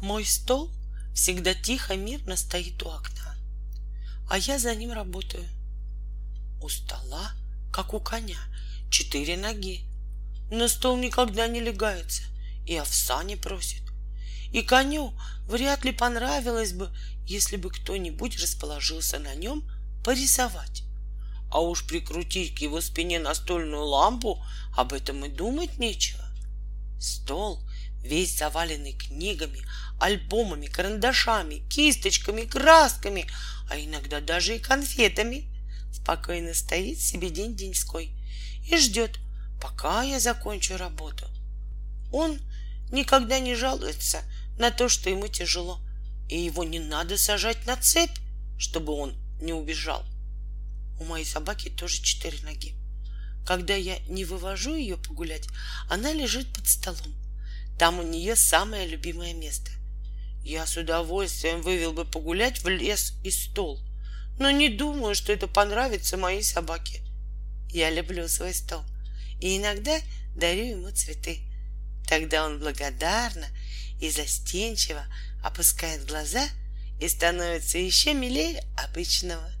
Мой стол всегда тихо, мирно стоит у окна, а я за ним работаю. У стола, как у коня, четыре ноги. На стол никогда не легается и овса не просит. И коню вряд ли понравилось бы, если бы кто-нибудь расположился на нем порисовать. А уж прикрутить к его спине настольную лампу об этом и думать нечего. Стол весь заваленный книгами, альбомами, карандашами, кисточками, красками, а иногда даже и конфетами. Спокойно стоит себе день-деньской и ждет, пока я закончу работу. Он никогда не жалуется на то, что ему тяжело, и его не надо сажать на цепь, чтобы он не убежал. У моей собаки тоже четыре ноги. Когда я не вывожу ее погулять, она лежит под столом. Там у нее самое любимое место. Я с удовольствием вывел бы погулять в лес и стол, но не думаю, что это понравится моей собаке. Я люблю свой стол и иногда дарю ему цветы. Тогда он благодарно и застенчиво опускает глаза и становится еще милее обычного.